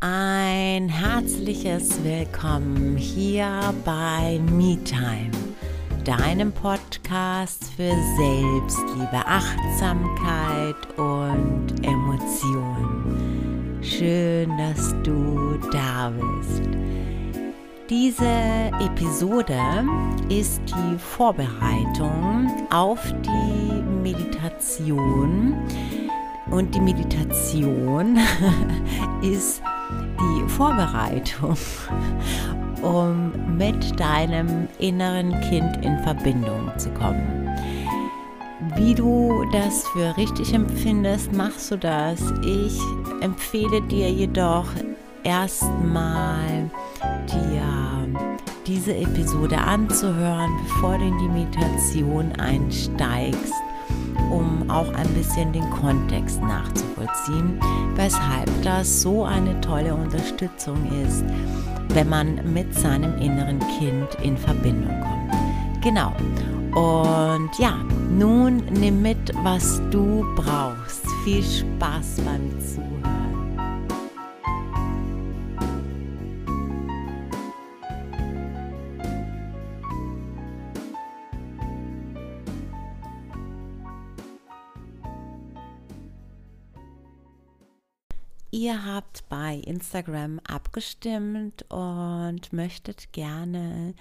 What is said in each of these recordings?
Ein herzliches Willkommen hier bei MeTime, deinem Podcast für Selbstliebe, Achtsamkeit und Emotionen. Schön, dass du da bist. Diese Episode ist die Vorbereitung auf die Meditation. Und die Meditation ist die Vorbereitung, um mit deinem inneren Kind in Verbindung zu kommen. Wie du das für richtig empfindest, machst du das. Ich empfehle dir jedoch erstmal dir diese Episode anzuhören, bevor du in die Meditation einsteigst um auch ein bisschen den Kontext nachzuvollziehen, weshalb das so eine tolle Unterstützung ist, wenn man mit seinem inneren Kind in Verbindung kommt. Genau. Und ja, nun nimm mit, was du brauchst. Viel Spaß beim Zuhören. Ihr habt bei Instagram abgestimmt und möchtet gerne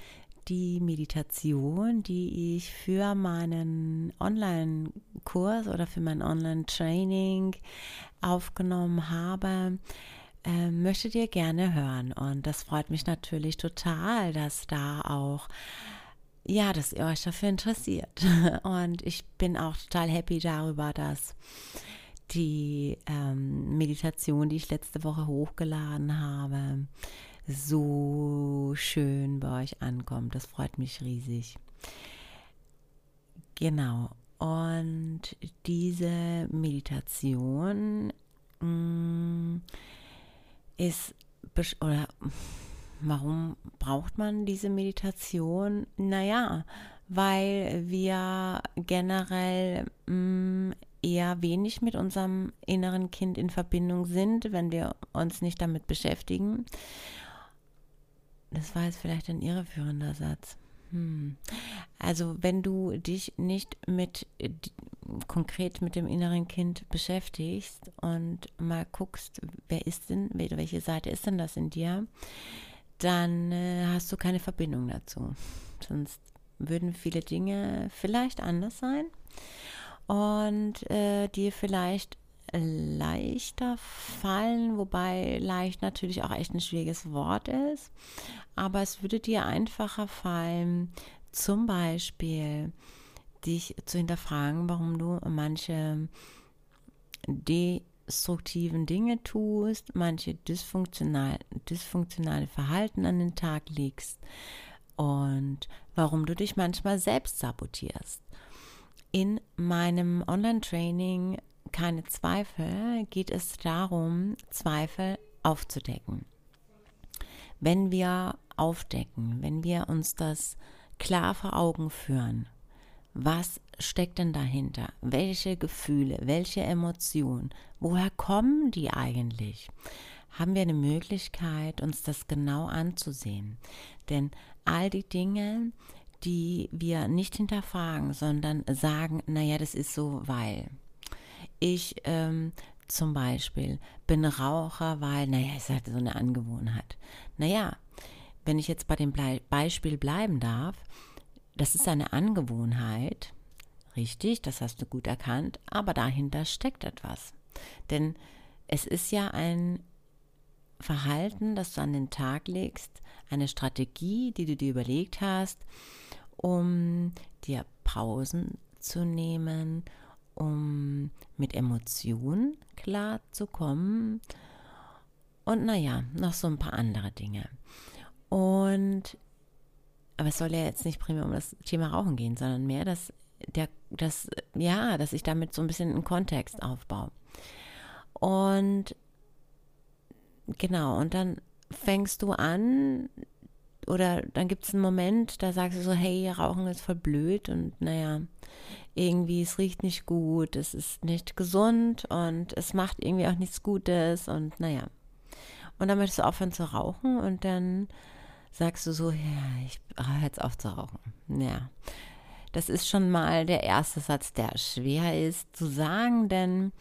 die Meditation, die ich für meinen Online-Kurs oder für mein Online-Training aufgenommen habe, äh, möchtet ihr gerne hören. Und das freut mich natürlich total, dass da auch ja, dass ihr euch dafür interessiert. Und ich bin auch total happy darüber, dass die ähm, Meditation, die ich letzte Woche hochgeladen habe, so schön bei euch ankommt. Das freut mich riesig. Genau. Und diese Meditation mh, mm, ist oder warum braucht man diese Meditation? Naja, weil wir generell mh, mm, eher wenig mit unserem inneren Kind in Verbindung sind, wenn wir uns nicht damit beschäftigen. Das war jetzt vielleicht ein irreführender Satz. Hm. Also wenn du dich nicht mit konkret mit dem inneren Kind beschäftigst und mal guckst, wer ist denn, welche Seite ist denn das in dir, dann äh, hast du keine Verbindung dazu. Sonst würden viele Dinge vielleicht anders sein und äh, dir vielleicht leichter fallen, wobei leicht natürlich auch echt ein schwieriges Wort ist. Aber es würde dir einfacher fallen, zum Beispiel dich zu hinterfragen, warum du manche destruktiven Dinge tust, manche dysfunktional, dysfunktionale Verhalten an den Tag legst und warum du dich manchmal selbst sabotierst. In meinem Online-Training keine Zweifel geht es darum, Zweifel aufzudecken. Wenn wir aufdecken, wenn wir uns das klar vor Augen führen, was steckt denn dahinter? Welche Gefühle, welche Emotionen, woher kommen die eigentlich? Haben wir eine Möglichkeit, uns das genau anzusehen? Denn all die Dinge, die wir nicht hinterfragen, sondern sagen, naja, das ist so, weil. Ich ähm, zum Beispiel bin Raucher, weil, naja, es hat so eine Angewohnheit. Naja, wenn ich jetzt bei dem Beispiel bleiben darf, das ist eine Angewohnheit, richtig, das hast du gut erkannt, aber dahinter steckt etwas. Denn es ist ja ein Verhalten, das du an den Tag legst, eine Strategie, die du dir überlegt hast, um dir Pausen zu nehmen, um mit Emotionen klar zu kommen und naja, noch so ein paar andere Dinge. Und aber es soll ja jetzt nicht primär um das Thema Rauchen gehen, sondern mehr, dass der, das, ja, dass ich damit so ein bisschen einen Kontext aufbaue. Und genau, und dann fängst du an, oder dann gibt es einen Moment, da sagst du so, hey, Rauchen ist voll blöd und naja, irgendwie, es riecht nicht gut, es ist nicht gesund und es macht irgendwie auch nichts Gutes und naja. und dann möchtest du aufhören zu rauchen und dann sagst du so, ja, ich höre jetzt auf zu rauchen. Ja, das ist schon mal der erste Satz, der schwer ist zu sagen, denn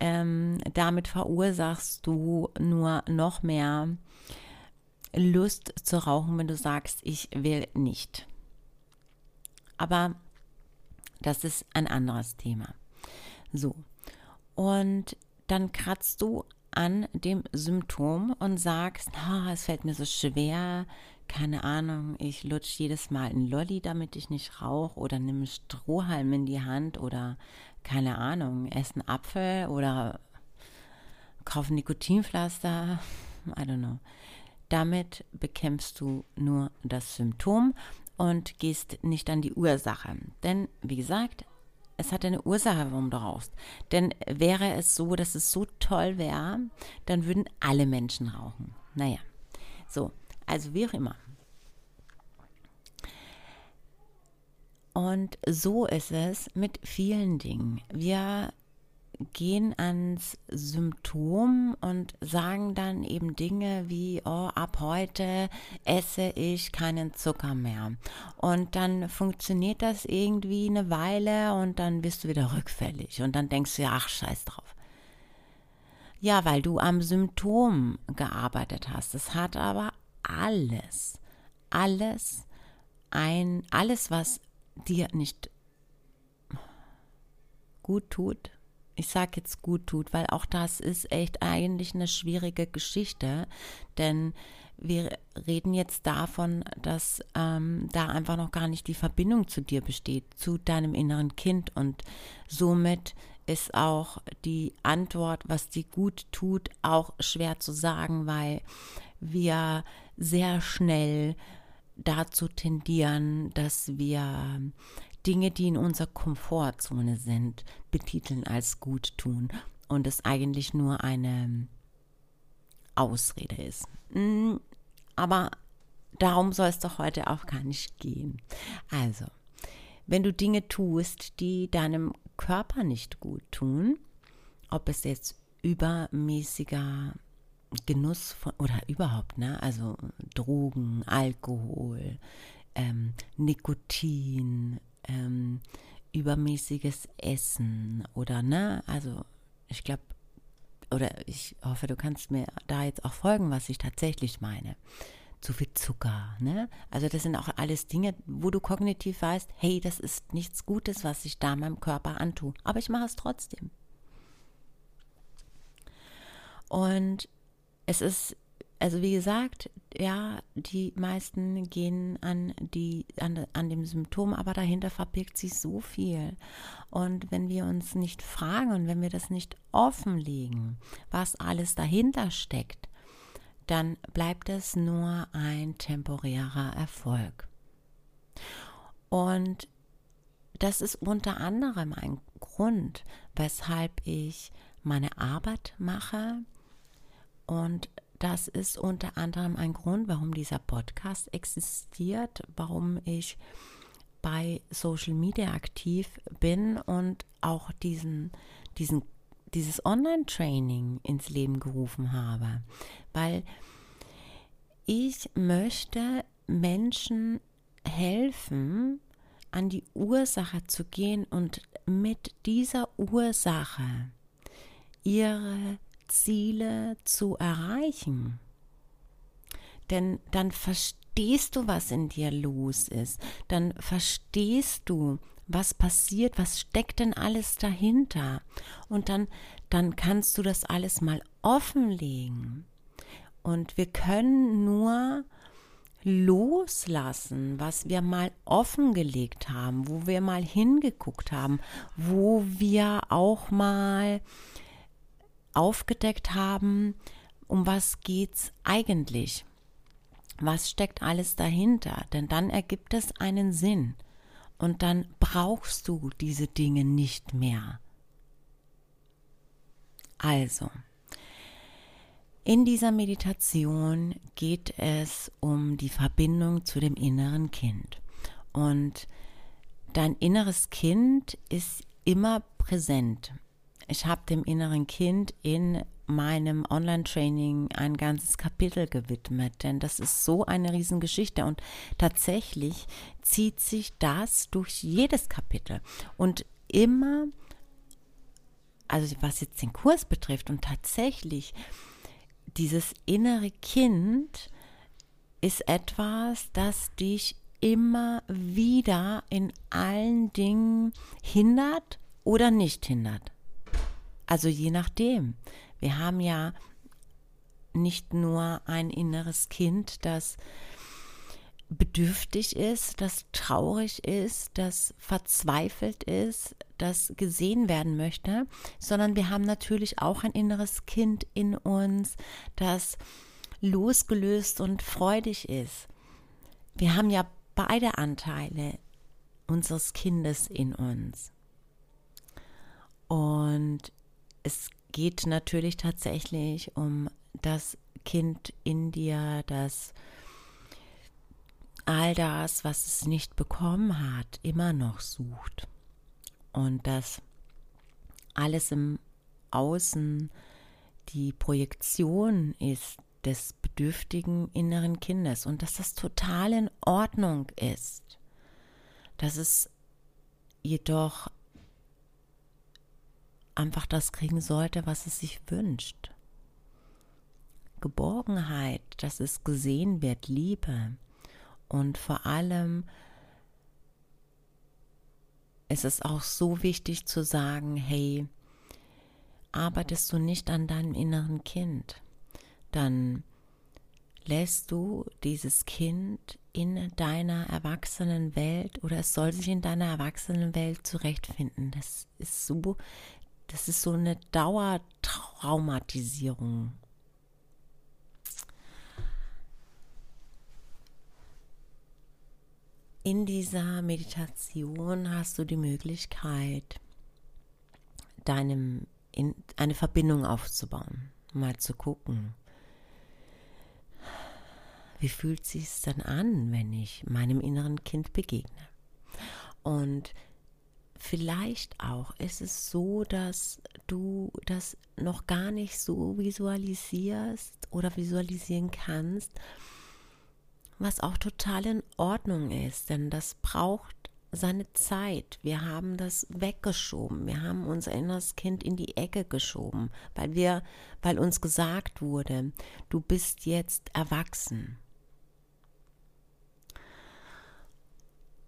ähm, damit verursachst du nur noch mehr Lust zu rauchen, wenn du sagst, ich will nicht. Aber das ist ein anderes Thema. So. Und dann kratzt du an dem Symptom und sagst, oh, es fällt mir so schwer, keine Ahnung, ich lutsch jedes Mal ein Lolli, damit ich nicht rauche oder nimm Strohhalm in die Hand oder keine Ahnung, esse einen Apfel oder kaufe Nikotinpflaster, I don't know. Damit bekämpfst du nur das Symptom und gehst nicht an die Ursache. Denn, wie gesagt, es hat eine Ursache, warum du rauchst. Denn wäre es so, dass es so toll wäre, dann würden alle Menschen rauchen. Naja, so, also wie auch immer. Und so ist es mit vielen Dingen. Wir gehen ans Symptom und sagen dann eben Dinge wie, oh, ab heute esse ich keinen Zucker mehr. Und dann funktioniert das irgendwie eine Weile und dann bist du wieder rückfällig und dann denkst du ja, ach, scheiß drauf. Ja, weil du am Symptom gearbeitet hast. Es hat aber alles, alles, ein, alles, was dir nicht gut tut, ich sage jetzt gut tut, weil auch das ist echt eigentlich eine schwierige Geschichte, denn wir reden jetzt davon, dass ähm, da einfach noch gar nicht die Verbindung zu dir besteht, zu deinem inneren Kind. Und somit ist auch die Antwort, was dir gut tut, auch schwer zu sagen, weil wir sehr schnell dazu tendieren, dass wir Dinge, die in unserer Komfortzone sind, betiteln als gut tun und es eigentlich nur eine Ausrede ist. Mm, aber darum soll es doch heute auch gar nicht gehen. Also, wenn du Dinge tust, die deinem Körper nicht gut tun, ob es jetzt übermäßiger Genuss von, oder überhaupt, ne, also Drogen, Alkohol, ähm, Nikotin, ähm, übermäßiges Essen oder ne, also ich glaube, oder ich hoffe, du kannst mir da jetzt auch folgen, was ich tatsächlich meine. Zu viel Zucker, ne? Also das sind auch alles Dinge, wo du kognitiv weißt, hey, das ist nichts Gutes, was ich da meinem Körper antue, aber ich mache es trotzdem. Und es ist also wie gesagt, ja, die meisten gehen an, die, an, an dem Symptom, aber dahinter verbirgt sich so viel. Und wenn wir uns nicht fragen und wenn wir das nicht offenlegen, was alles dahinter steckt, dann bleibt es nur ein temporärer Erfolg. Und das ist unter anderem ein Grund, weshalb ich meine Arbeit mache und das ist unter anderem ein Grund, warum dieser Podcast existiert, warum ich bei Social Media aktiv bin und auch diesen, diesen, dieses Online-Training ins Leben gerufen habe. Weil ich möchte Menschen helfen, an die Ursache zu gehen und mit dieser Ursache ihre Ziele zu erreichen. Denn dann verstehst du, was in dir los ist. Dann verstehst du, was passiert, was steckt denn alles dahinter. Und dann, dann kannst du das alles mal offenlegen. Und wir können nur loslassen, was wir mal offengelegt haben, wo wir mal hingeguckt haben, wo wir auch mal aufgedeckt haben, um was geht's eigentlich? Was steckt alles dahinter? Denn dann ergibt es einen Sinn und dann brauchst du diese Dinge nicht mehr. Also, in dieser Meditation geht es um die Verbindung zu dem inneren Kind. Und dein inneres Kind ist immer präsent. Ich habe dem inneren Kind in meinem Online-Training ein ganzes Kapitel gewidmet, denn das ist so eine Riesengeschichte und tatsächlich zieht sich das durch jedes Kapitel und immer, also was jetzt den Kurs betrifft und tatsächlich dieses innere Kind ist etwas, das dich immer wieder in allen Dingen hindert oder nicht hindert. Also je nachdem. Wir haben ja nicht nur ein inneres Kind, das bedürftig ist, das traurig ist, das verzweifelt ist, das gesehen werden möchte, sondern wir haben natürlich auch ein inneres Kind in uns, das losgelöst und freudig ist. Wir haben ja beide Anteile unseres Kindes in uns. Und es geht natürlich tatsächlich um das Kind in dir, das all das, was es nicht bekommen hat, immer noch sucht. Und dass alles im Außen die Projektion ist des bedürftigen inneren Kindes und dass das total in Ordnung ist. Dass es jedoch einfach das kriegen sollte, was es sich wünscht. Geborgenheit, dass es gesehen wird, Liebe und vor allem ist es auch so wichtig zu sagen, hey, arbeitest du nicht an deinem inneren Kind, dann lässt du dieses Kind in deiner erwachsenen Welt oder es soll sich in deiner erwachsenen Welt zurechtfinden. Das ist so das ist so eine Dauertraumatisierung. In dieser Meditation hast du die Möglichkeit, deinem in eine Verbindung aufzubauen, mal zu gucken, wie fühlt sich es dann an, wenn ich meinem inneren Kind begegne? Und vielleicht auch ist es so, dass du das noch gar nicht so visualisierst oder visualisieren kannst, was auch total in Ordnung ist, denn das braucht seine Zeit. Wir haben das weggeschoben. Wir haben unser inneres Kind in die Ecke geschoben, weil wir, weil uns gesagt wurde, du bist jetzt erwachsen.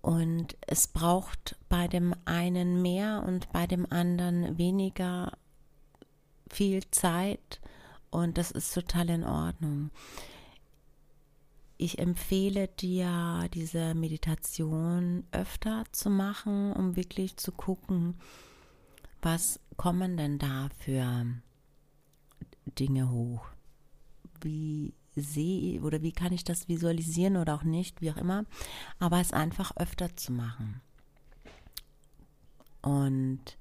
Und es braucht bei dem einen mehr und bei dem anderen weniger viel Zeit und das ist total in Ordnung. Ich empfehle dir, diese Meditation öfter zu machen, um wirklich zu gucken, was kommen denn da für Dinge hoch? Wie sehe oder wie kann ich das visualisieren oder auch nicht, wie auch immer, aber es einfach öfter zu machen. Und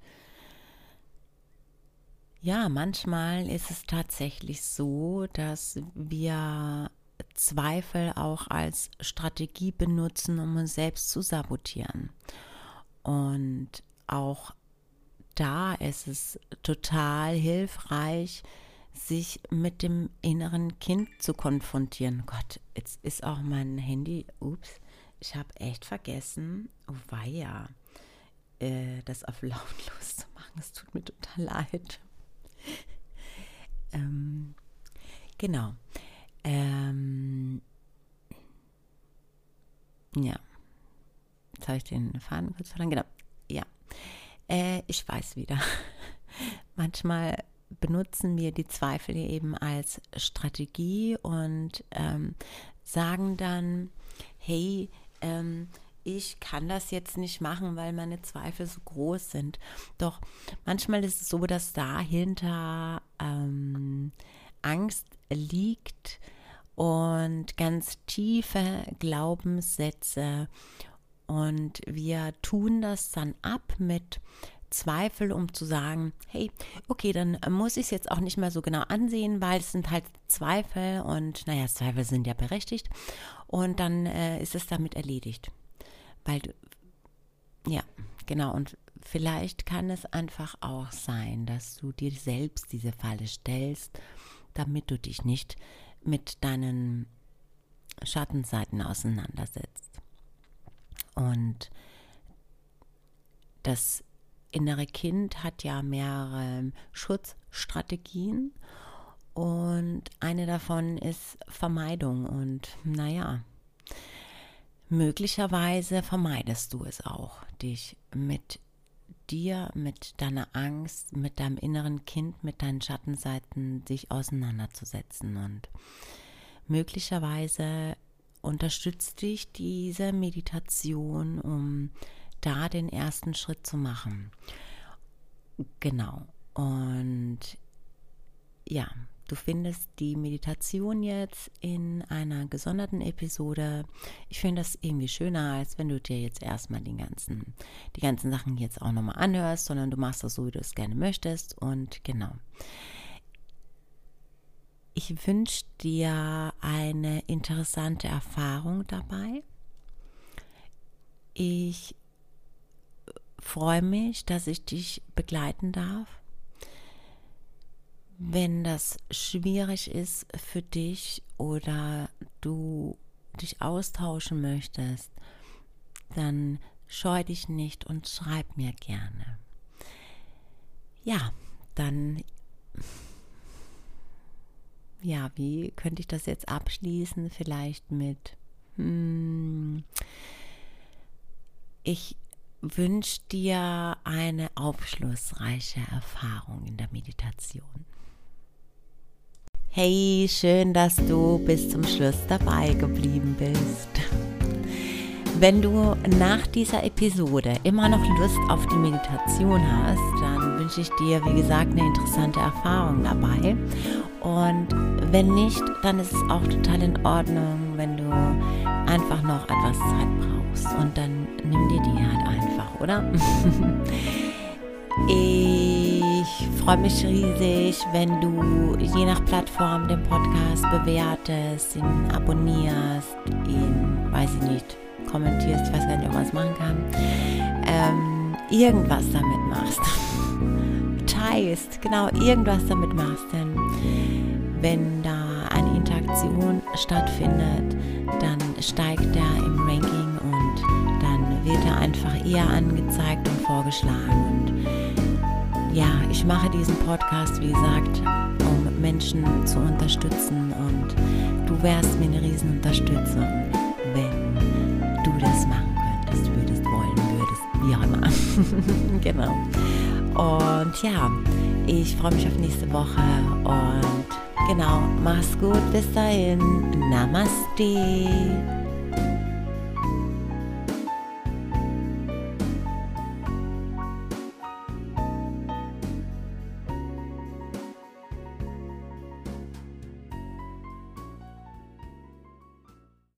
ja, manchmal ist es tatsächlich so, dass wir Zweifel auch als Strategie benutzen, um uns selbst zu sabotieren. Und auch da ist es total hilfreich, sich mit dem inneren Kind zu konfrontieren. Gott, jetzt ist auch mein Handy, ups, ich habe echt vergessen, oh weia, äh, das auf lautlos zu machen. Es tut mir total leid. ähm, genau. Ähm, ja. Jetzt habe ich den Faden kurz verloren. Genau. Ja. Äh, ich weiß wieder. Manchmal benutzen wir die Zweifel eben als Strategie und ähm, sagen dann, hey, ähm, ich kann das jetzt nicht machen, weil meine Zweifel so groß sind. Doch manchmal ist es so, dass dahinter ähm, Angst liegt und ganz tiefe Glaubenssätze. Und wir tun das dann ab mit Zweifel, um zu sagen, hey, okay, dann muss ich es jetzt auch nicht mehr so genau ansehen, weil es sind halt Zweifel und naja, Zweifel sind ja berechtigt und dann äh, ist es damit erledigt. Weil, ja, genau, und vielleicht kann es einfach auch sein, dass du dir selbst diese Falle stellst, damit du dich nicht mit deinen Schattenseiten auseinandersetzt. Und das innere Kind hat ja mehrere Schutzstrategien und eine davon ist Vermeidung. Und naja, möglicherweise vermeidest du es auch, dich mit dir, mit deiner Angst, mit deinem inneren Kind, mit deinen Schattenseiten sich auseinanderzusetzen. Und möglicherweise unterstützt dich diese Meditation, um da den ersten Schritt zu machen. Genau. Und ja, Du findest die Meditation jetzt in einer gesonderten Episode. Ich finde das irgendwie schöner, als wenn du dir jetzt erstmal den ganzen, die ganzen Sachen jetzt auch nochmal anhörst, sondern du machst das so, wie du es gerne möchtest. Und genau. Ich wünsche dir eine interessante Erfahrung dabei. Ich freue mich, dass ich dich begleiten darf wenn das schwierig ist für dich oder du dich austauschen möchtest, dann scheu dich nicht und schreib mir gerne. Ja, dann, ja, wie könnte ich das jetzt abschließen? Vielleicht mit, hm, ich wünsche dir eine aufschlussreiche Erfahrung in der Meditation. Hey, schön, dass du bis zum Schluss dabei geblieben bist. Wenn du nach dieser Episode immer noch Lust auf die Meditation hast, dann wünsche ich dir, wie gesagt, eine interessante Erfahrung dabei. Und wenn nicht, dann ist es auch total in Ordnung, wenn du einfach noch etwas Zeit brauchst. Und dann nimm dir die halt einfach, oder? Ich freue mich riesig, wenn du je nach Plattform den Podcast bewertest, ihn abonnierst, ihn, weiß ich nicht, kommentierst, ich weiß gar nicht, ob man es machen kann, ähm, irgendwas damit machst. Teilst, genau, irgendwas damit machst, denn wenn da eine Interaktion stattfindet, dann steigt er im Ranking und dann wird er einfach eher angezeigt und vorgeschlagen. Und ja, ich mache diesen Podcast, wie gesagt, um Menschen zu unterstützen und du wärst mir eine Riesenunterstützung, wenn du das machen könntest, würdest, wollen würdest, wie auch immer. genau. Und ja, ich freue mich auf nächste Woche und genau, mach's gut, bis dahin. Namaste.